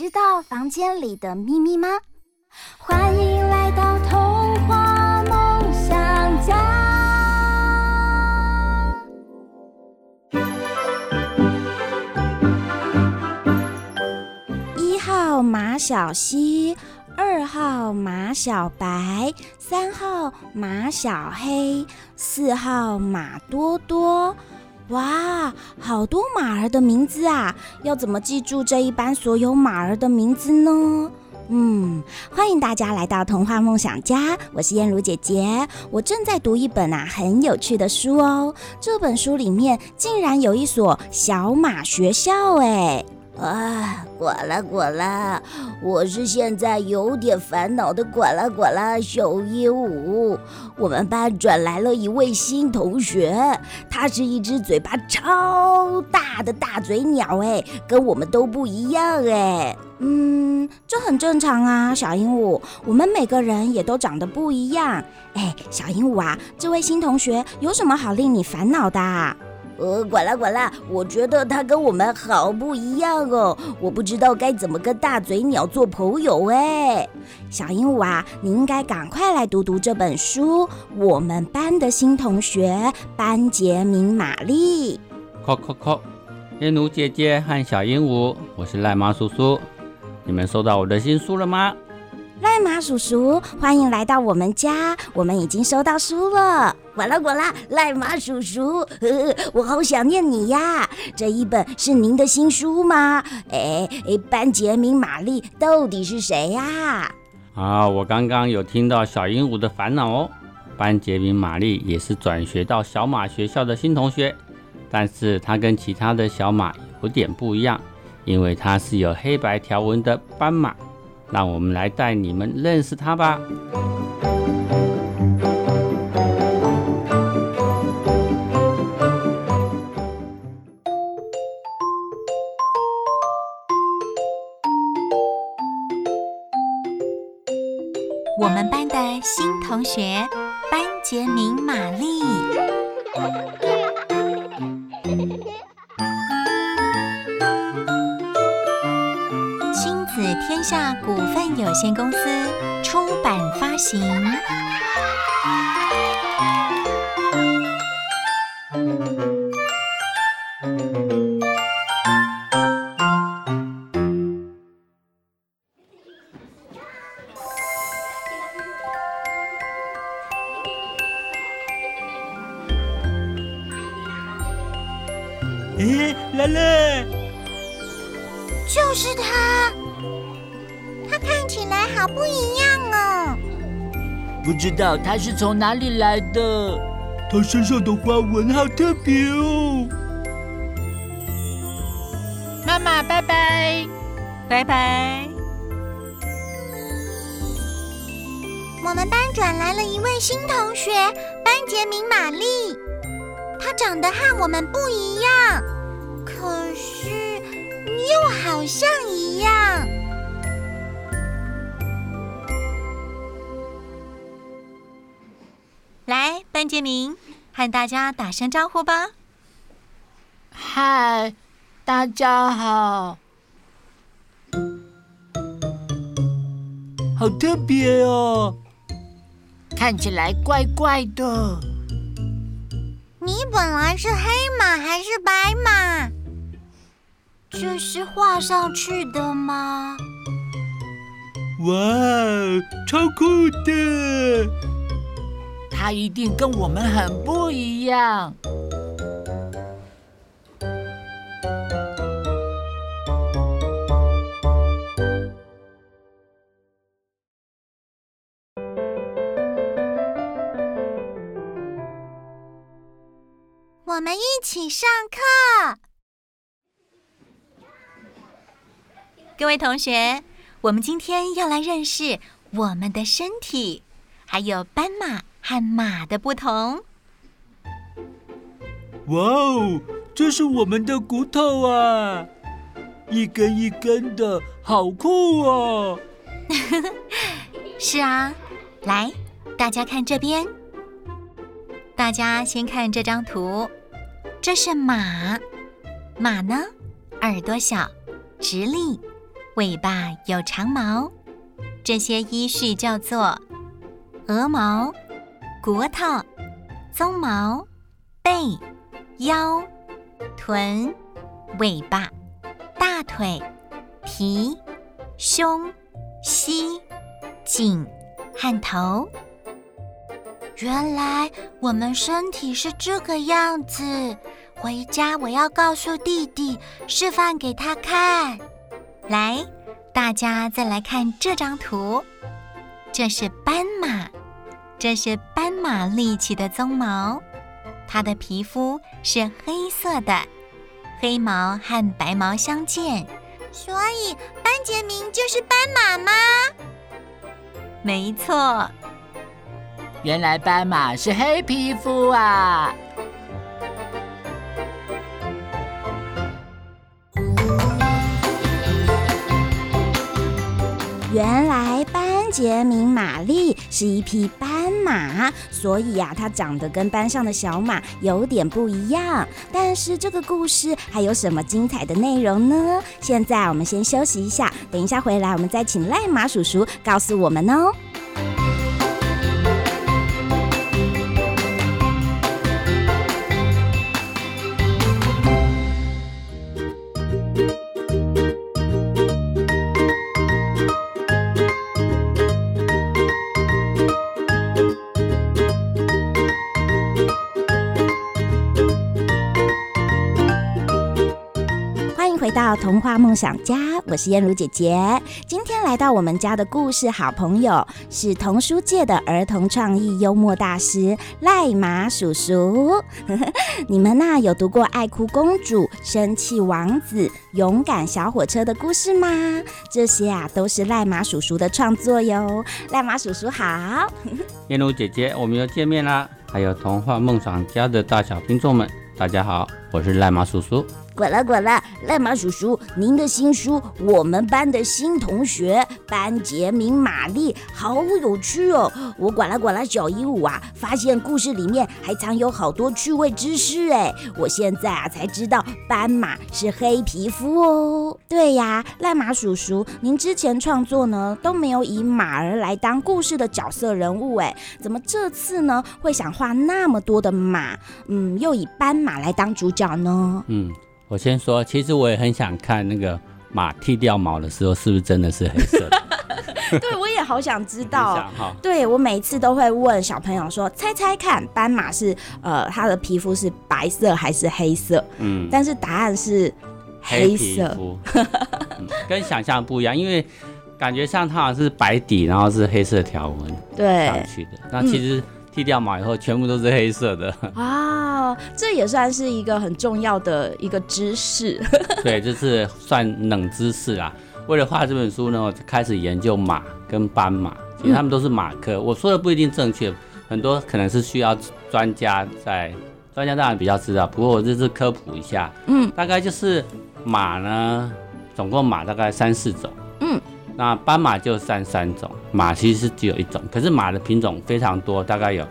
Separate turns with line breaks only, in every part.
知道房间里的秘密吗？欢迎来到童话梦想家。一号马小西，二号马小白，三号马小黑，四号马多多。哇，好多马儿的名字啊！要怎么记住这一班所有马儿的名字呢？嗯，欢迎大家来到童话梦想家，我是燕如姐姐。我正在读一本啊很有趣的书哦，这本书里面竟然有一所小马学校哎。
啊，呱啦呱啦！我是现在有点烦恼的呱啦呱啦小鹦鹉。我们班转来了一位新同学，他是一只嘴巴超大的大嘴鸟，哎，跟我们都不一样，哎。
嗯，这很正常啊，小鹦鹉。我们每个人也都长得不一样。哎，小鹦鹉啊，这位新同学有什么好令你烦恼的？
呃，呱啦呱啦，我觉得他跟我们好不一样哦，我不知道该怎么跟大嘴鸟做朋友哎。
小鹦鹉啊，你应该赶快来读读这本书。我们班的新同学班杰明玛丽。
扣扣扣，燕如姐姐和小鹦鹉，我是赖妈叔叔，你们收到我的新书了吗？
赖马叔叔，欢迎来到我们家。我们已经收到书了。
呱啦呱啦，赖马叔叔，呵呵，我好想念你呀！这一本是您的新书吗？哎哎，班杰明玛丽到底是谁呀？
啊，我刚刚有听到小鹦鹉的烦恼哦。班杰明玛丽也是转学到小马学校的新同学，但是他跟其他的小马有点不一样，因为他是有黑白条纹的斑马。让我们来带你们认识他吧。
我们班的新同学班杰明玛丽。天下股份有限公司出版发行。
知道他是从哪里来的？他身上的花纹好特别哦！
妈妈，拜拜，
拜拜！
我们班转来了一位新同学，班杰明玛丽。他长得和我们不一样，可是又好像
来，班杰明，和大家打声招呼吧。
嗨，大家好。
好特别哦，
看起来怪怪的。
你本来是黑马还是白马？这是画上去的吗？
哇，超酷的！
他一定跟我们很不一样。
我们一起上课。
各位同学，我们今天要来认识我们的身体，还有斑马和马的不同。
哇哦，这是我们的骨头啊，一根一根的，好酷哦！
是啊，来，大家看这边。大家先看这张图，这是马。马呢，耳朵小，直立。尾巴有长毛，这些依序叫做鹅毛、骨头、鬃毛、背、腰、臀、尾巴、大腿、蹄、胸、膝、颈和头。
原来我们身体是这个样子。回家我要告诉弟弟，示范给他看。
来，大家再来看这张图，这是斑马，这是斑马立起的鬃毛，它的皮肤是黑色的，黑毛和白毛相间，
所以班杰明就是斑马吗？
没错，
原来斑马是黑皮肤啊。
原来班杰明玛丽是一匹斑马，所以呀、啊，它长得跟班上的小马有点不一样。但是这个故事还有什么精彩的内容呢？现在我们先休息一下，等一下回来我们再请赖马叔叔告诉我们哦。童话梦想家，我是燕如姐姐。今天来到我们家的故事好朋友是童书界的儿童创意幽默大师赖马叔叔。你们呐、啊、有读过《爱哭公主》《生气王子》《勇敢小火车》的故事吗？这些啊都是赖马叔叔的创作哟。赖马叔叔好，
燕如姐姐，我们又见面啦！还有童话梦想家的大小听众们，大家好，我是赖马叔叔。
滚了滚了，赖马叔叔，您的新书《我们班的新同学班杰明玛丽》好有趣哦！我滚了滚了小鹦鹉啊，发现故事里面还藏有好多趣味知识哎！我现在啊才知道斑马是黑皮肤哦。对呀，赖马叔叔，您之前创作呢都没有以马儿来当故事的角色人物哎，怎么这次呢会想画那么多的马？嗯，又以斑马来当主角呢？
嗯。我先说，其实我也很想看那个马剃掉毛的时候，是不是真的是黑色的？
对，我也好想知道。对，我每次都会问小朋友说：“猜猜看，斑马是呃，它的皮肤是白色还是黑色？”嗯，但是答案是黑色，
黑嗯、跟想象不一样，因为感觉上它好像是白底，然后是黑色条纹对上去的。那其实。嗯剃掉毛以后，全部都是黑色的
啊！这也算是一个很重要的一个知识。
对，这是算冷知识啦。为了画这本书呢，我就开始研究马跟斑马，其实他们都是马科。嗯、我说的不一定正确，很多可能是需要专家在，专家当然比较知道。不过我这次科普一下，嗯，大概就是马呢，总共马大概三四种，嗯。那斑马就三三种，马其实只有一种，可是马的品种非常多，大概有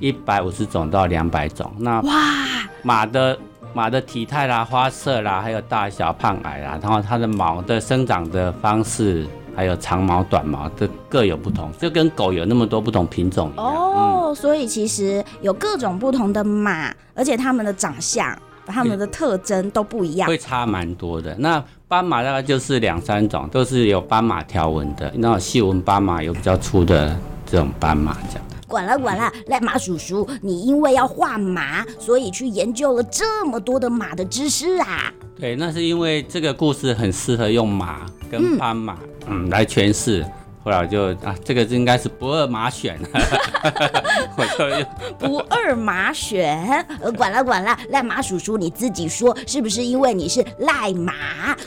一百五十种到两百种。那哇，马的马的体态啦、花色啦，还有大小、胖矮啦，然后它的毛的生长的方式，还有长毛、短毛的各有不同，就跟狗有那么多不同品种一样。
哦，嗯、所以其实有各种不同的马，而且它们的长相。它们的特征都不一样，
会差蛮多的。那斑马大概就是两三种，都是有斑马条纹的，那种细纹斑马有比较粗的这种斑马这样。
管了管了，赖马叔叔，你因为要画马，所以去研究了这么多的马的知识啊？
对，那是因为这个故事很适合用马跟斑马嗯，嗯来诠释。后来我就啊，这个应该是不二马选。我就用
不二马选。呃，管了管了，赖马叔叔你自己说，是不是因为你是赖马，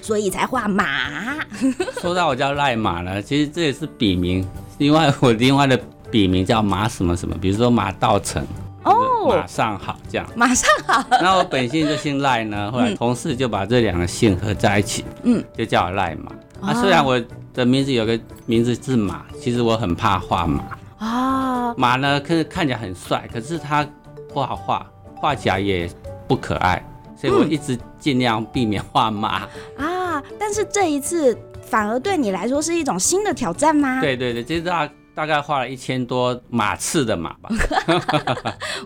所以才画马？
说到我叫赖马呢，其实这也是笔名，另外我另外的笔名叫马什么什么，比如说马道成。哦，马上好，这样
马上好。
那我本姓就姓赖呢，后来同事就把这两个姓合在一起，嗯，就叫我赖马。哦、啊，虽然我的名字有个名字是马，其实我很怕画马。啊、哦，马呢，可是看起来很帅，可是他不好画，画起来也不可爱，所以我一直尽量避免画马。
嗯、啊，但是这一次反而对你来说是一种新的挑战吗？
对对对，这是啊。大概画了一千多马刺的马吧。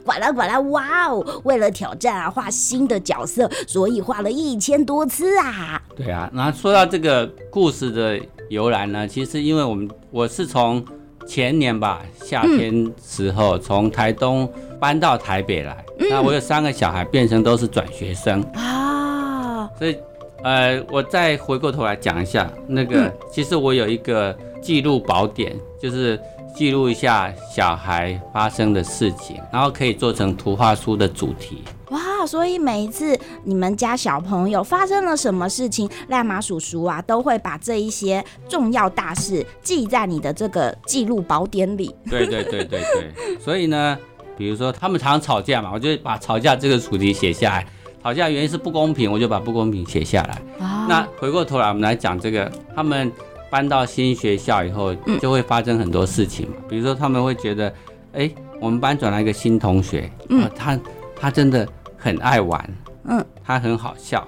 管啦管啦，哇哦！为了挑战啊，画新的角色，所以画了一千多次啊。
对啊，那说到这个故事的由来呢，其实因为我们我是从前年吧夏天时候从台东搬到台北来，嗯、那我有三个小孩变成都是转学生啊，所以呃，我再回过头来讲一下那个，嗯、其实我有一个。记录宝典就是记录一下小孩发生的事情，然后可以做成图画书的主题。
哇，所以每一次你们家小朋友发生了什么事情，赖马叔叔啊都会把这一些重要大事记在你的这个记录宝典里。
对对对对对，所以呢，比如说他们常常吵架嘛，我就把吵架这个主题写下来。吵架原因是不公平，我就把不公平写下来。啊，那回过头来我们来讲这个他们。搬到新学校以后，就会发生很多事情嘛。嗯、比如说，他们会觉得，哎、欸，我们班转来一个新同学，嗯、呃，他他真的很爱玩，嗯，他很好笑，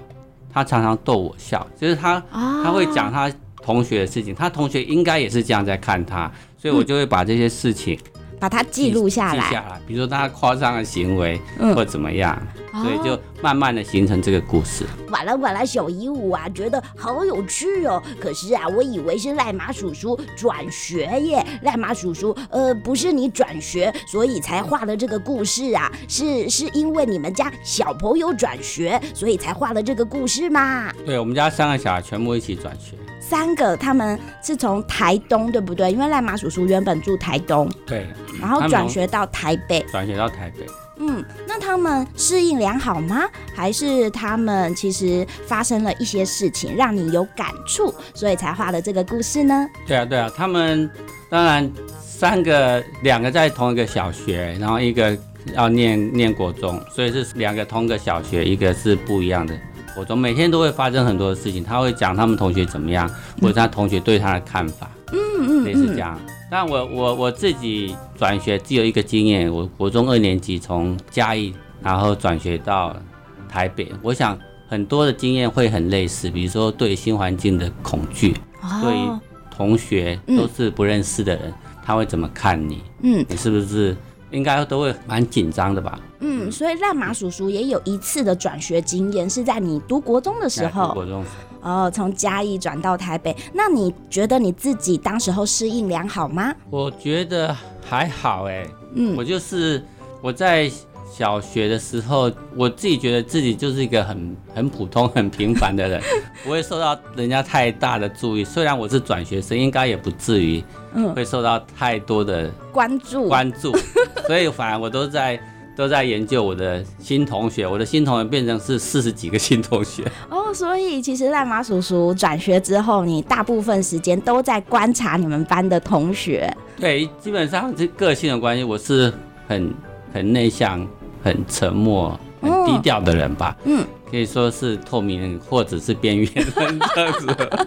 他常常逗我笑，就是他、啊、他会讲他同学的事情，他同学应该也是这样在看他，所以我就会把这些事情。
把它记录下来，
记下来，比如说他夸张的行为，嗯、或怎么样，所以就慢慢的形成这个故事。
完了完了，小鹦鹉啊，觉得好有趣哦。可是啊，我以为是赖马叔叔转学耶。赖马叔叔，呃，不是你转学，所以才画了这个故事啊？是是因为你们家小朋友转学，所以才画了这个故事吗？
对，我们家三个小孩全部一起转学。
三个，他们是从台东，对不对？因为赖马叔叔原本住台东，
对，
然后转学到台北，
转学到台北。
嗯，那他们适应良好吗？还是他们其实发生了一些事情让你有感触，所以才画的这个故事呢？
对啊，对啊，他们当然三个，两个在同一个小学，然后一个要念念国中，所以是两个同个小学，一个是不一样的。我中每天都会发生很多的事情，他会讲他们同学怎么样，或者他同学对他的看法，嗯嗯，类似这样。但我我我自己转学只有一个经验，我国中二年级从嘉义然后转学到台北，我想很多的经验会很类似，比如说对新环境的恐惧，哦、对同学都是不认识的人，嗯、他会怎么看你？嗯，你是不是？应该都会蛮紧张的吧？
嗯，所以赖马叔叔也有一次的转学经验，是在你读国中的时候。读国中。哦，从嘉义转到台北，那你觉得你自己当时候适应良好吗？
我觉得还好哎。嗯，我就是我在。小学的时候，我自己觉得自己就是一个很 很普通、很平凡的人，不会受到人家太大的注意。虽然我是转学生，应该也不至于会受到太多的关注关注。所以反而我都在都在研究我的新同学，我的新同学变成是四十几个新同学。
哦，所以其实赖马叔叔转学之后，你大部分时间都在观察你们班的同学。
对，基本上这个性的关系，我是很很内向。很沉默、很低调的人吧，嗯，可以说是透明人，或者是边缘人这样子。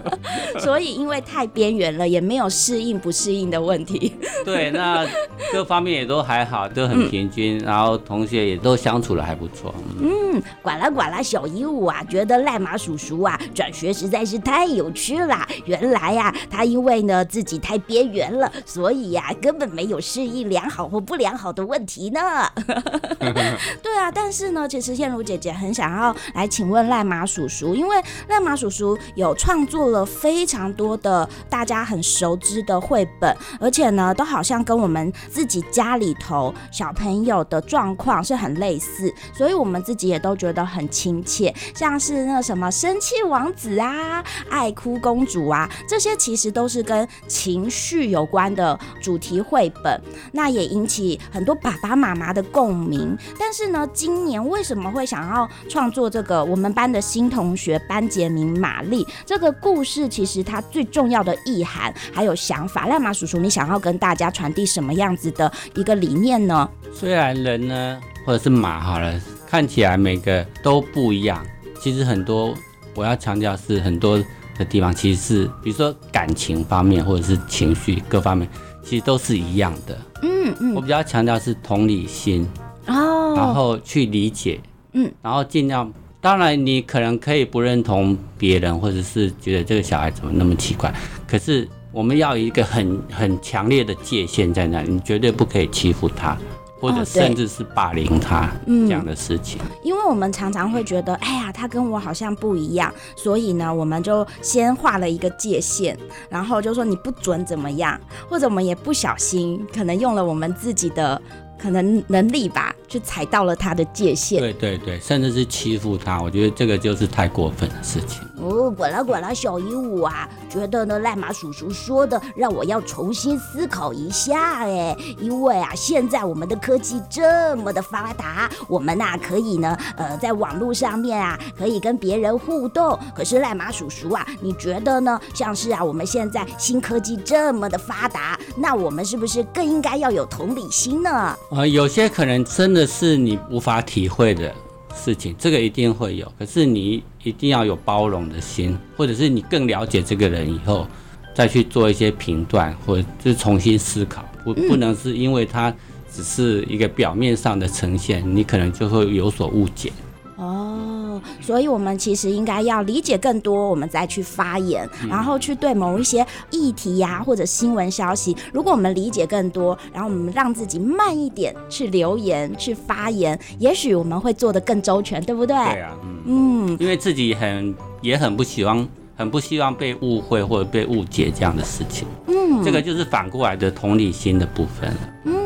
所以因为太边缘了，也没有适应不适应的问题。
对，那各方面也都还好，都很平均，嗯、然后同学也都相处的还不错。
嗯，管啦管啦，小鹦鹉啊，觉得赖马叔叔啊转学实在是太有趣啦。原来呀、啊，他因为呢自己太边缘了，所以呀、啊、根本没有适应良好或不良好的问题呢。对啊，但是呢，其实燕如姐姐很想要来请问赖马叔叔，因为赖马叔叔有创作了非常多的大家很熟知的绘本，而且呢，都好像跟我们自己家里头小朋友的状况是很类似，所以我们自己也都觉得很亲切。像是那什么生气王子啊、爱哭公主啊，这些其实都是跟情绪有关的主题绘本，那也引起很多爸爸妈妈的共鸣。但是呢，今年为什么会想要创作这个我们班的新同学班杰明玛丽这个故事？其实它最重要的意涵还有想法，赖马叔叔，你想要跟大家传递什么样子的一个理念呢？
虽然人呢，或者是马好了，看起来每个都不一样，其实很多我要强调是很多的地方，其实是比如说感情方面或者是情绪各方面，其实都是一样的。
嗯嗯，
我比较强调是同理心。
哦，
然后去理解，
嗯，
然后尽量，当然你可能可以不认同别人，或者是觉得这个小孩怎么那么奇怪，可是我们要有一个很很强烈的界限在那里，你绝对不可以欺负他。或者甚至是霸凌他这样的事情，
哦嗯，因为我们常常会觉得，哎呀，他跟我好像不一样，所以呢，我们就先画了一个界限，然后就说你不准怎么样，或者我们也不小心，可能用了我们自己的可能能力吧，就踩到了他的界限。
对对对，甚至是欺负他，我觉得这个就是太过分的事情。
哦，管啦管啦，小鹦鹉啊，觉得呢赖马叔叔说的让我要重新思考一下哎，因为啊现在我们的科技这么的发达，我们呐、啊、可以呢呃在网络上面啊可以跟别人互动。可是赖马叔叔啊，你觉得呢？像是啊我们现在新科技这么的发达，那我们是不是更应该要有同理心呢？
呃，有些可能真的是你无法体会的。事情这个一定会有，可是你一定要有包容的心，或者是你更了解这个人以后，再去做一些评断，或者是重新思考，不不能是因为他只是一个表面上的呈现，你可能就会有所误解。
哦，所以我们其实应该要理解更多，我们再去发言，然后去对某一些议题呀、啊、或者新闻消息，如果我们理解更多，然后我们让自己慢一点去留言、去发言，也许我们会做得更周全，对不对？
对啊，嗯，嗯，因为自己很也很不希望，很不希望被误会或者被误解这样的事情。嗯，这个就是反过来的同理心的部分了。
嗯。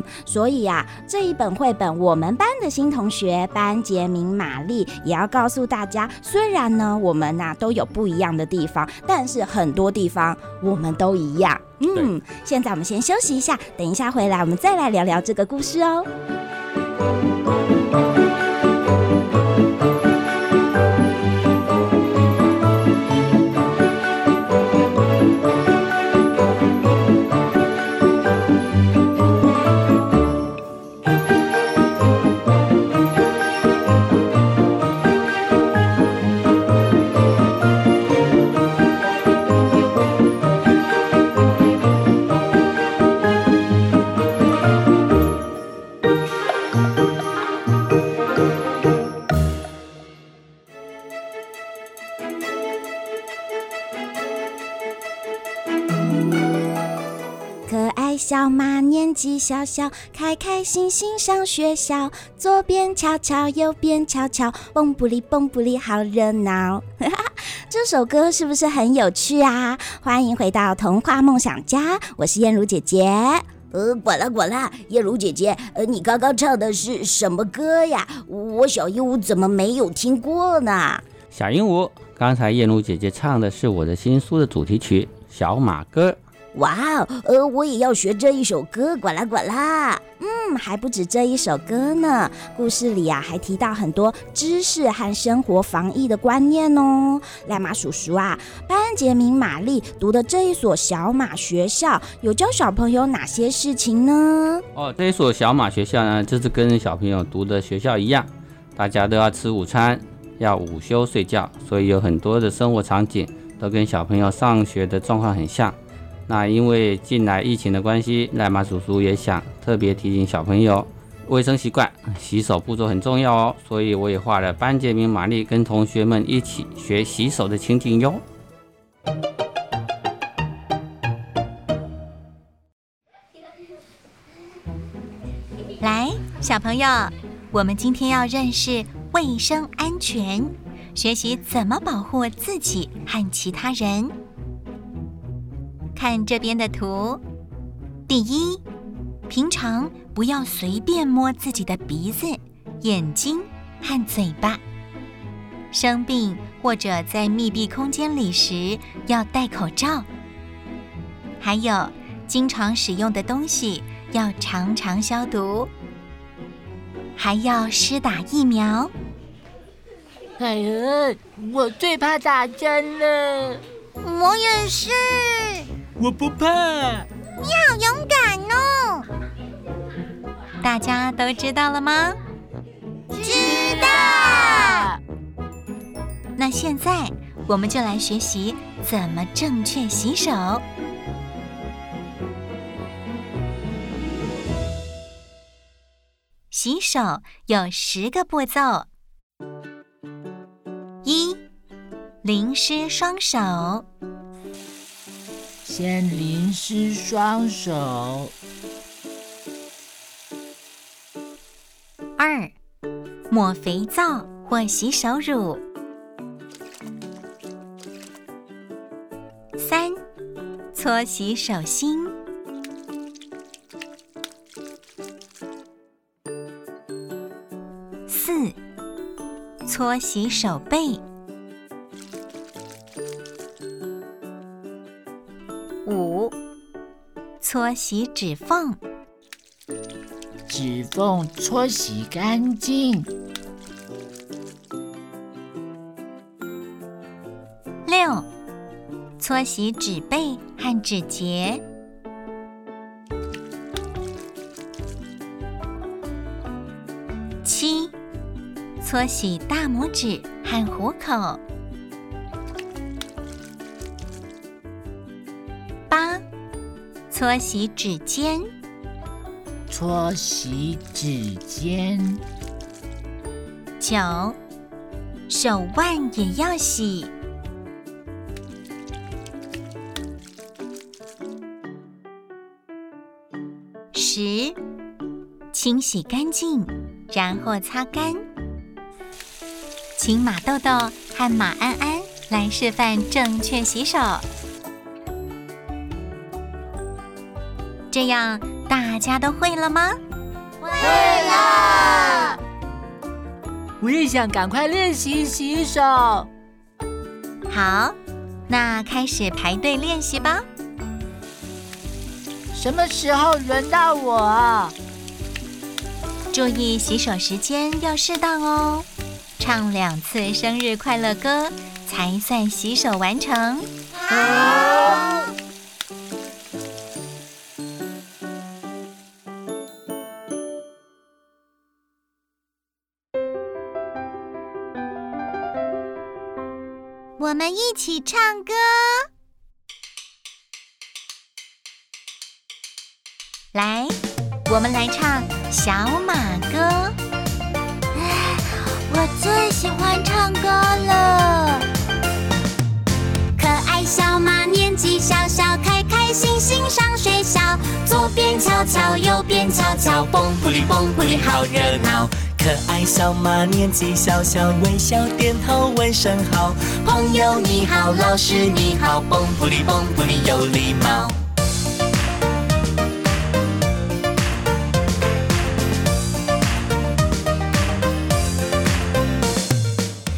嗯，所以呀、啊，这一本绘本，我们班的新同学班杰明玛丽也要告诉大家，虽然呢，我们呐、啊、都有不一样的地方，但是很多地方我们都一样。嗯，现在我们先休息一下，等一下回来我们再来聊聊这个故事哦。年纪小小，开开心心上学校。左边瞧瞧，右边瞧瞧，蹦不里蹦不里，好热闹。这首歌是不是很有趣啊？欢迎回到童话梦想家，我是燕如姐姐。
呃，管啦管啦，燕如姐姐，呃，你刚刚唱的是什么歌呀？我小鹦鹉怎么没有听过呢？
小鹦鹉，刚才燕如姐姐唱的是我的新书的主题曲《小马歌》。
哇哦，呃，我也要学这一首歌，管啦管啦。
嗯，还不止这一首歌呢。故事里啊，还提到很多知识和生活防疫的观念哦。赖马叔叔啊，班杰明玛丽读的这一所小马学校，有教小朋友哪些事情呢？
哦，这一所小马学校呢，就是跟小朋友读的学校一样，大家都要吃午餐，要午休睡觉，所以有很多的生活场景都跟小朋友上学的状况很像。那因为近来疫情的关系，赖马叔叔也想特别提醒小朋友卫生习惯，洗手步骤很重要哦。所以我也画了班杰明玛丽跟同学们一起学洗手的情景哟。
来，小朋友，我们今天要认识卫生安全，学习怎么保护自己和其他人。看这边的图，第一，平常不要随便摸自己的鼻子、眼睛和嘴巴。生病或者在密闭空间里时要戴口罩。还有，经常使用的东西要常常消毒。还要施打疫苗。
哎呀，我最怕打针了。
我也是。
我不怕。
你好勇敢哦！
大家都知道了吗？
知道。
那现在我们就来学习怎么正确洗手。洗手有十个步骤：一、淋湿双手；
先淋湿双手；
二、抹肥皂或洗手乳；三、搓洗手心。搓洗手背，搓洗指缝，
指缝搓洗干净。
六，搓洗指背和指节。七。搓洗大拇指和虎口。搓洗指尖。
搓洗指尖。
九，手腕也要洗。十，清洗干净，然后擦干。请马豆豆和马安安来示范正确洗手，这样大家都会了吗？
会了。
我也想赶快练习洗手。
好，那开始排队练习吧。
什么时候轮到我？
注意洗手时间要适当哦。唱两次生日快乐歌才算洗手完成。
好。我们一起唱歌。
来，我们来唱小马歌。
我最喜欢唱歌了。可爱小马年纪小小，开开心心上学校。左边瞧瞧，右边瞧瞧，蹦扑哩蹦扑哩好热闹。
可爱小马年纪小小，微笑点头问声好。朋友你好，老师你好，蹦扑哩蹦扑哩有礼貌。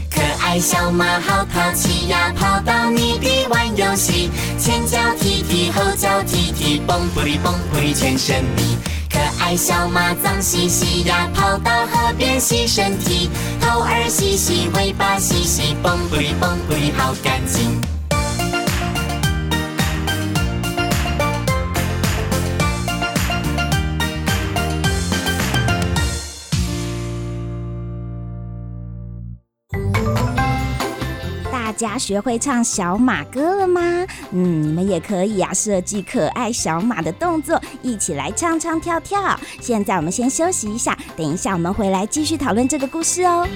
可爱小马好淘气呀，跑到泥地玩游戏，前脚踢踢，后脚踢踢，蹦扑哩蹦扑哩全身泥。爱小马脏兮兮呀，跑到河边洗身体，头儿洗洗，尾巴洗洗，蹦扑哩蹦扑哩好干
净。家学会唱小马歌了吗？嗯，你们也可以啊，设计可爱小马的动作，一起来唱唱跳跳。现在我们先休息一下，等一下我们回来继续讨论这个故事哦。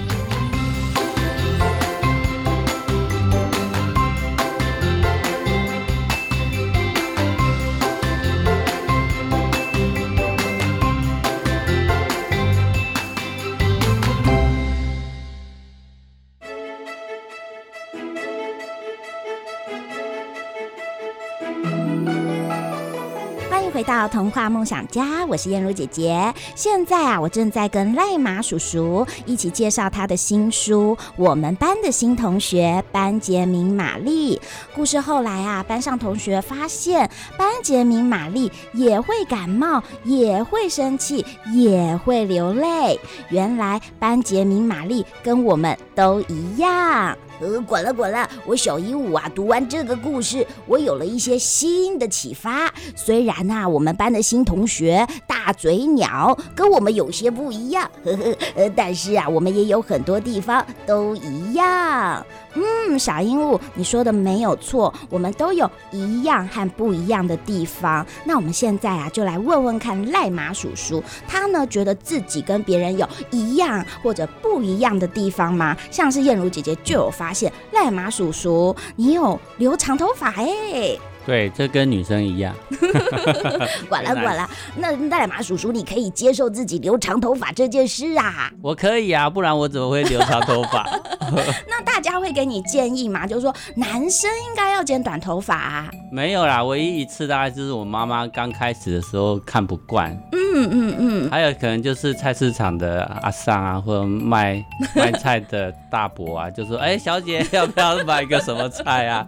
童话梦想家，我是燕如姐姐。现在啊，我正在跟赖马叔叔一起介绍他的新书《我们班的新同学班杰明玛丽》。故事后来啊，班上同学发现班杰明玛丽也会感冒，也会生气，也会流泪。原来班杰明玛丽跟我们都一样。
呃，管了管了，我小鹦鹉啊，读完这个故事，我有了一些新的启发。虽然啊，我们班的新同学大嘴鸟跟我们有些不一样，呵呵，但是啊，我们也有很多地方都一样。
嗯，小鹦鹉，你说的没有错，我们都有一样和不一样的地方。那我们现在啊，就来问问看赖马叔叔，他呢觉得自己跟别人有一样或者不一样的地方吗？像是燕如姐姐就有发发现，赖马叔叔你有留长头发哎。
对，这跟女生一样。
管了 管了，那赖马叔叔，你可以接受自己留长头发这件事啊？
我可以啊，不然我怎么会留长头发？
那大家会给你建议吗？就是说男生应该要剪短头发啊？
没有啦，唯一一次大概就是我妈妈刚开始的时候看不惯。
嗯嗯嗯。
还有可能就是菜市场的阿尚啊，或者卖卖菜的大伯啊，就说：“哎，小姐要不要买个什么菜啊？”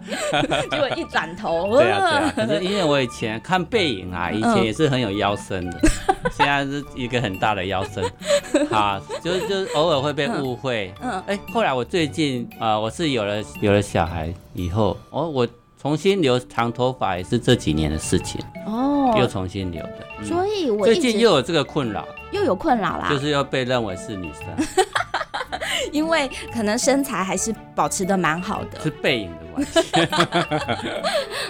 结果一转头。
对啊，对啊，可是因为我以前看背影啊，以前也是很有腰身的，嗯、现在是一个很大的腰身，啊，就是就是偶尔会被误会。嗯，哎、欸，后来我最近啊、呃，我是有了有了小孩以后，哦，我重新留长头发也是这几年的事情哦，又重新留的，
嗯、所以我
最近又有这个困扰，
又有困扰啦，
就是要被认为是女生。
因为可能身材还是保持的蛮好的，
是背影的关系。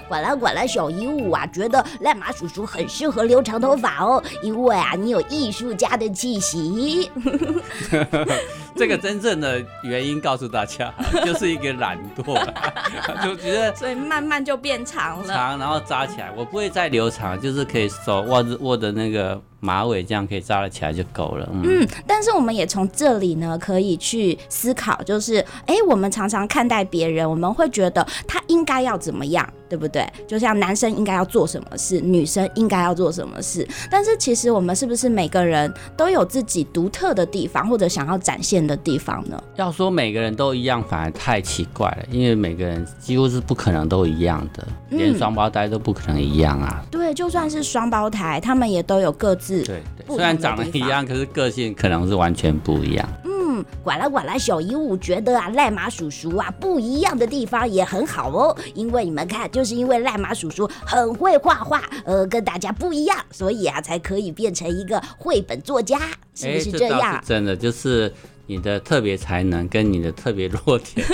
管了管了，小鹦鹉啊，觉得赖马叔叔很适合留长头发哦，因为啊，你有艺术家的气息。
这个真正的原因告诉大家，就是一个懒惰，就觉得
所以慢慢就变长了，
长然后扎起来。我不会再留长，就是可以手握着握的那个。马尾这样可以扎得起来就够了。嗯，
嗯，但是我们也从这里呢，可以去思考，就是，哎，我们常常看待别人，我们会觉得他应该要怎么样，对不对？就像男生应该要做什么事，女生应该要做什么事。但是其实我们是不是每个人都有自己独特的地方，或者想要展现的地方呢？
要说每个人都一样，反而太奇怪了，因为每个人几乎是不可能都一样的，连双胞胎都不可能一样啊。
嗯，对，就算是双胞胎，他们也都有各自。
对对，虽然长得一样，可是个性可能是完全不一样。
嗯，管了管了，小鹦鹉觉得啊，赖马叔叔啊，不一样的地方也很好哦。因为你们看，就是因为赖马叔叔很会画画，呃，跟大家不一样，所以啊，才可以变成一个绘本作家，是不是这样？
欸、这真的就是。你的特别才能跟你的特别弱点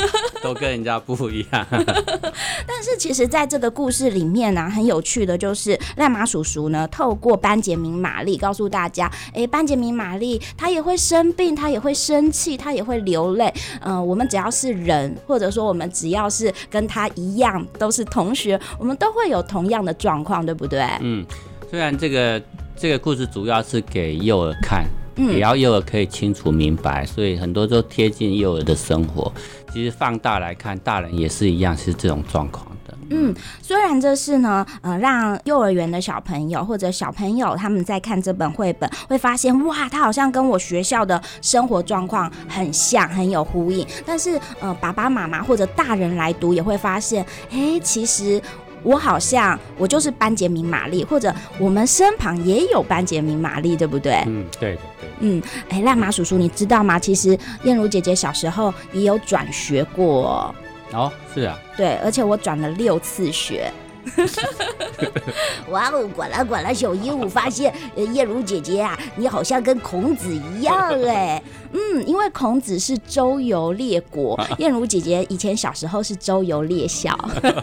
都跟人家不一样。
但是其实，在这个故事里面呢、啊，很有趣的就是赖马叔叔呢，透过班杰明玛丽告诉大家，哎，班杰明玛丽他也会生病，他也会生气，他也会流泪。嗯、呃，我们只要是人，或者说我们只要是跟他一样都是同学，我们都会有同样的状况，对不对？
嗯，虽然这个这个故事主要是给幼儿看。也要幼儿可以清楚明白，所以很多都贴近幼儿的生活。其实放大来看，大人也是一样，是这种状况的。
嗯，虽然这是呢，呃，让幼儿园的小朋友或者小朋友他们在看这本绘本，会发现哇，他好像跟我学校的生活状况很像，很有呼应。但是，呃，爸爸妈妈或者大人来读，也会发现，哎，其实。我好像我就是班杰明玛丽，或者我们身旁也有班杰明玛丽，对不对？
嗯，对的，对。
嗯，哎，赖马叔叔，你知道吗？其实燕如姐姐小时候也有转学过。
哦，是啊。
对，而且我转了六次学。
哇哦，管了管了，小鹦鹉发现，燕如姐姐啊，你好像跟孔子一样哎。
嗯，因为孔子是周游列国，燕如姐姐以前小时候是周游列校。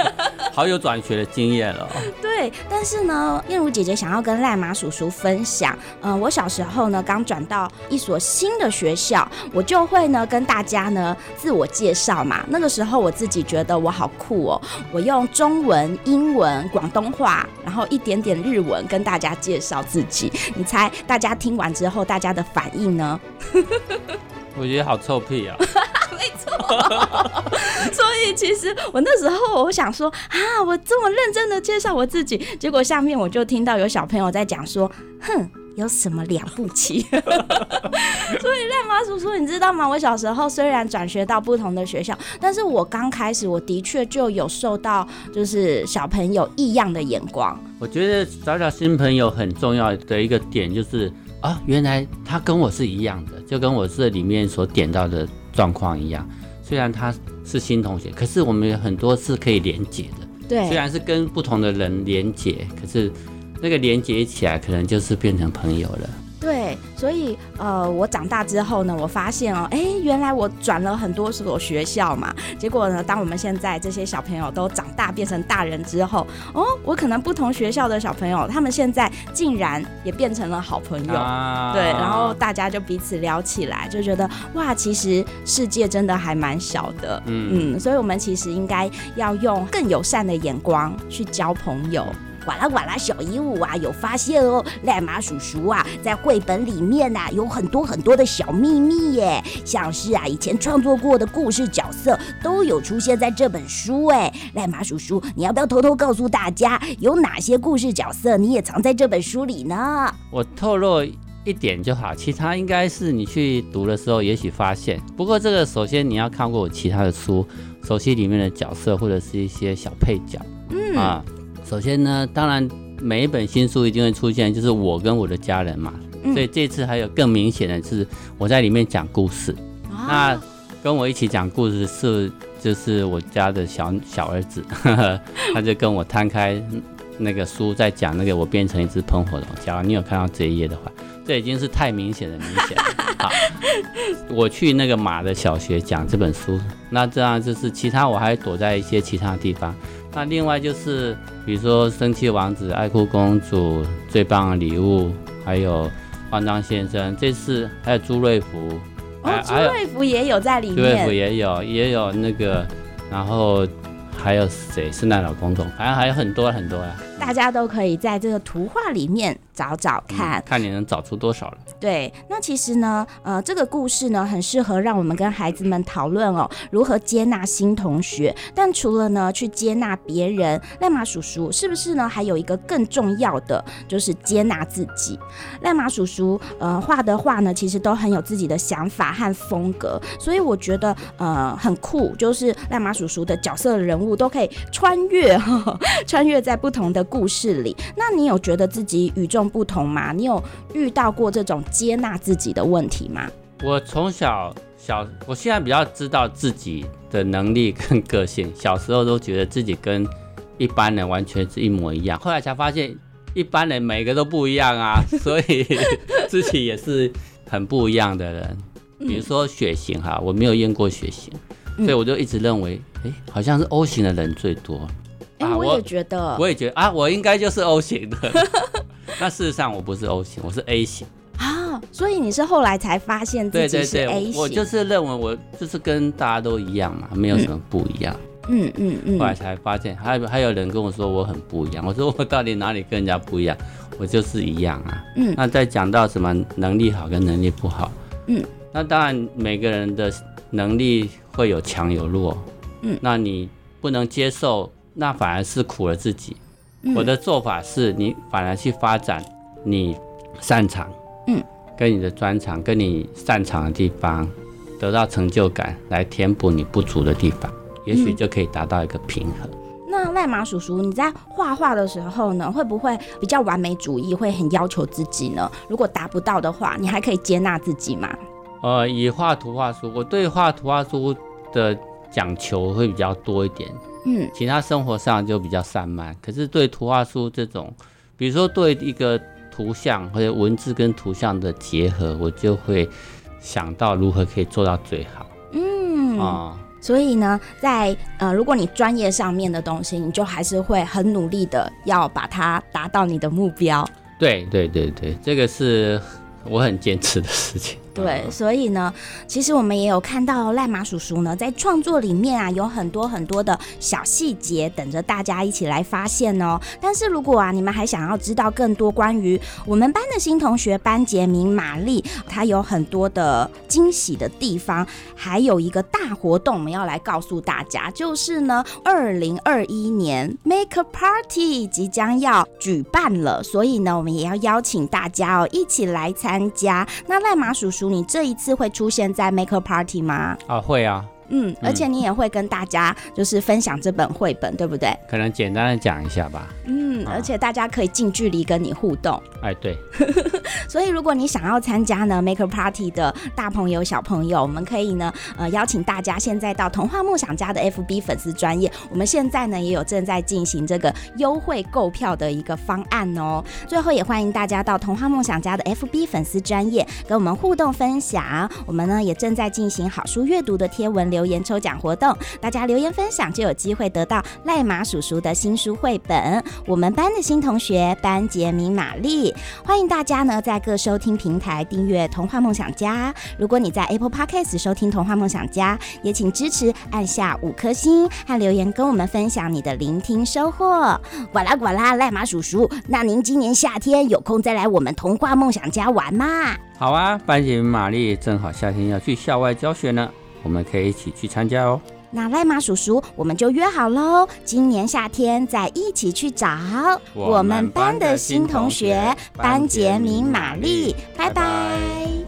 好有转学的经验了。
对，但是呢，燕如姐姐想要跟赖马叔叔分享，嗯、呃，我小时候呢刚转到一所新的学校，我就会呢跟大家呢自我介绍嘛。那个时候我自己觉得我好酷哦，我用中文、英文、广东话，然后一点点日文跟大家介绍自己。你猜大家听完之后，大家的反应呢？
我觉得好臭屁啊！
没错。所以其实我那时候我想说啊，我这么认真的介绍我自己，结果下面我就听到有小朋友在讲说，哼。有什么了不起？所以赖妈叔叔，你知道吗？我小时候虽然转学到不同的学校，但是我刚开始我的确就有受到就是小朋友异样的眼光。
我觉得找找新朋友很重要的一个点就是啊，原来他跟我是一样的，就跟我这里面所点到的状况一样。虽然他是新同学，可是我们有很多是可以连接的。
对，
虽然是跟不同的人连接，可是。那个连接起来，可能就是变成朋友了。
对，所以呃，我长大之后呢，我发现哦，哎，原来我转了很多所学校嘛。结果呢，当我们现在这些小朋友都长大变成大人之后，哦，我可能不同学校的小朋友，他们现在竟然也变成了好朋友。啊、对，然后大家就彼此聊起来，就觉得哇，其实世界真的还蛮小的。嗯嗯，所以我们其实应该要用更友善的眼光去交朋友。呱啦呱啦，小鹦鹉啊，有发现哦，赖马叔叔啊，在绘本里面呐、啊，有很多很多的小秘密耶，像是啊，以前创作过的故事角色都有出现在这本书哎，赖马叔叔，你要不要偷偷告诉大家，有哪些故事角色你也藏在这本书里呢？
我透露一点就好，其他应该是你去读的时候也许发现。不过这个首先你要看过我其他的书，熟悉里面的角色或者是一些小配角，嗯啊。首先呢，当然每一本新书一定会出现，就是我跟我的家人嘛。嗯、所以这次还有更明显的是我在里面讲故事。啊、那跟我一起讲故事是就是我家的小小儿子呵呵，他就跟我摊开那个书在讲那个我变成一只喷火龙。假如你有看到这一页的话，这已经是太明显的明显了。好，我去那个马的小学讲这本书，那这样就是其他我还躲在一些其他地方。那另外就是，比如说生气王子、爱哭公主、最棒的礼物，还有慌张先生，这次还有朱瑞福，
哦，朱瑞福也有在里面，朱
瑞福也有，也有那个，然后还有谁？圣诞老公公，反正还有很多很多呀。
大家都可以在这个图画里面找找看，嗯，
看你能找出多少了。
对，那其实呢，呃，这个故事呢，很适合让我们跟孩子们讨论哦，如何接纳新同学。但除了呢，去接纳别人，赖马叔叔是不是呢？还有一个更重要的，就是接纳自己。赖马叔叔呃画的画呢，其实都很有自己的想法和风格，所以我觉得呃很酷，就是赖马叔叔的角色的人物都可以穿越，呵 呵穿越在不同的。故事里，那你有觉得自己与众不同吗？你有遇到过这种接纳自己的问题吗？
我从小小，我现在比较知道自己的能力跟个性。小时候都觉得自己跟一般人完全是一模一样，后来才发现一般人每个都不一样啊，所以自己也是很不一样的人。比如说血型哈，我没有验过血型，所以我就一直认为，哎，好像是 O 型的人最多。
啊、我也觉得，
我也觉得啊，我应该就是 O 型的。那事实上我不是 O 型，我是 A 型
啊。所以你是后来才发现自己是 A 型？对对对，
我就是认为我就是跟大家都一样嘛，没有什么不一样。
嗯嗯嗯。嗯嗯，
后来才发现，还有还有人跟我说我很不一样。我说我到底哪里跟人家不一样？我就是一样啊。嗯。那再讲到什么能力好跟能力不好？嗯。那当然每个人的能力会有强有弱。嗯。那你不能接受。那反而是苦了自己。嗯、我的做法是，你反而去发展你擅长，嗯，跟你的专长，跟你擅长的地方，得到成就感，来填补你不足的地方，也许就可以达到一个平衡。
嗯、那赖马叔叔，你在画画的时候呢，会不会比较完美主义，会很要求自己呢？如果达不到的话，你还可以接纳自己吗？
呃，以画图画书，我对画图画书的讲求会比较多一点。嗯，其他生活上就比较散漫，可是对图画书这种，比如说对一个图像或者文字跟图像的结合，我就会想到如何可以做到最好。
嗯啊，嗯，所以呢，在呃，如果你专业上面的东西，你就还是会很努力的要把它达到你的目标。
对对对对，这个是我很坚持的事情。
对，所以呢，其实我们也有看到赖马叔叔呢，在创作里面啊，有很多很多的小细节等着大家一起来发现哦。但是如果啊，你们还想要知道更多关于我们班的新同学班杰明玛丽，他有很多的惊喜的地方，还有一个大活动，我们要来告诉大家，就是呢，二零二一年 Make a Party 即将要举办了，所以呢，我们也要邀请大家哦，一起来参加。那赖马叔叔，你这一次会出现在 Maker Party 吗？
啊，会啊。
嗯，而且你也会跟大家就是分享这本绘本，对不对？
可能简单的讲一下吧。
嗯，而且大家可以近距离跟你互动。
哎，对。
所以如果你想要参加呢 Make a Party 的大朋友小朋友，我们可以呢呃邀请大家现在到童话梦想家的 FB 粉丝专业，我们现在呢也有正在进行这个优惠购票的一个方案哦。最后也欢迎大家到童话梦想家的 FB 粉丝专业跟我们互动分享。我们呢也正在进行好书阅读的贴文留言抽奖活动，大家留言分享就有机会得到赖马叔叔的新书绘本。我们班的新同学班杰明玛丽，欢迎大家呢在各收听平台订阅《童话梦想家》。如果你在 Apple Podcast 收听《童话梦想家》，也请支持按下五颗星和留言，跟我们分享你的聆听收获。呱啦呱啦，赖马叔叔，那您今年夏天有空再来我们童话梦想家玩吗？
好啊，班杰明玛丽正好夏天要去校外教学呢，我们可以一起去参加哦。
那赖马叔叔，我们就约好喽，今年夏天再一起去找我们班的新同学班杰明玛丽，拜拜。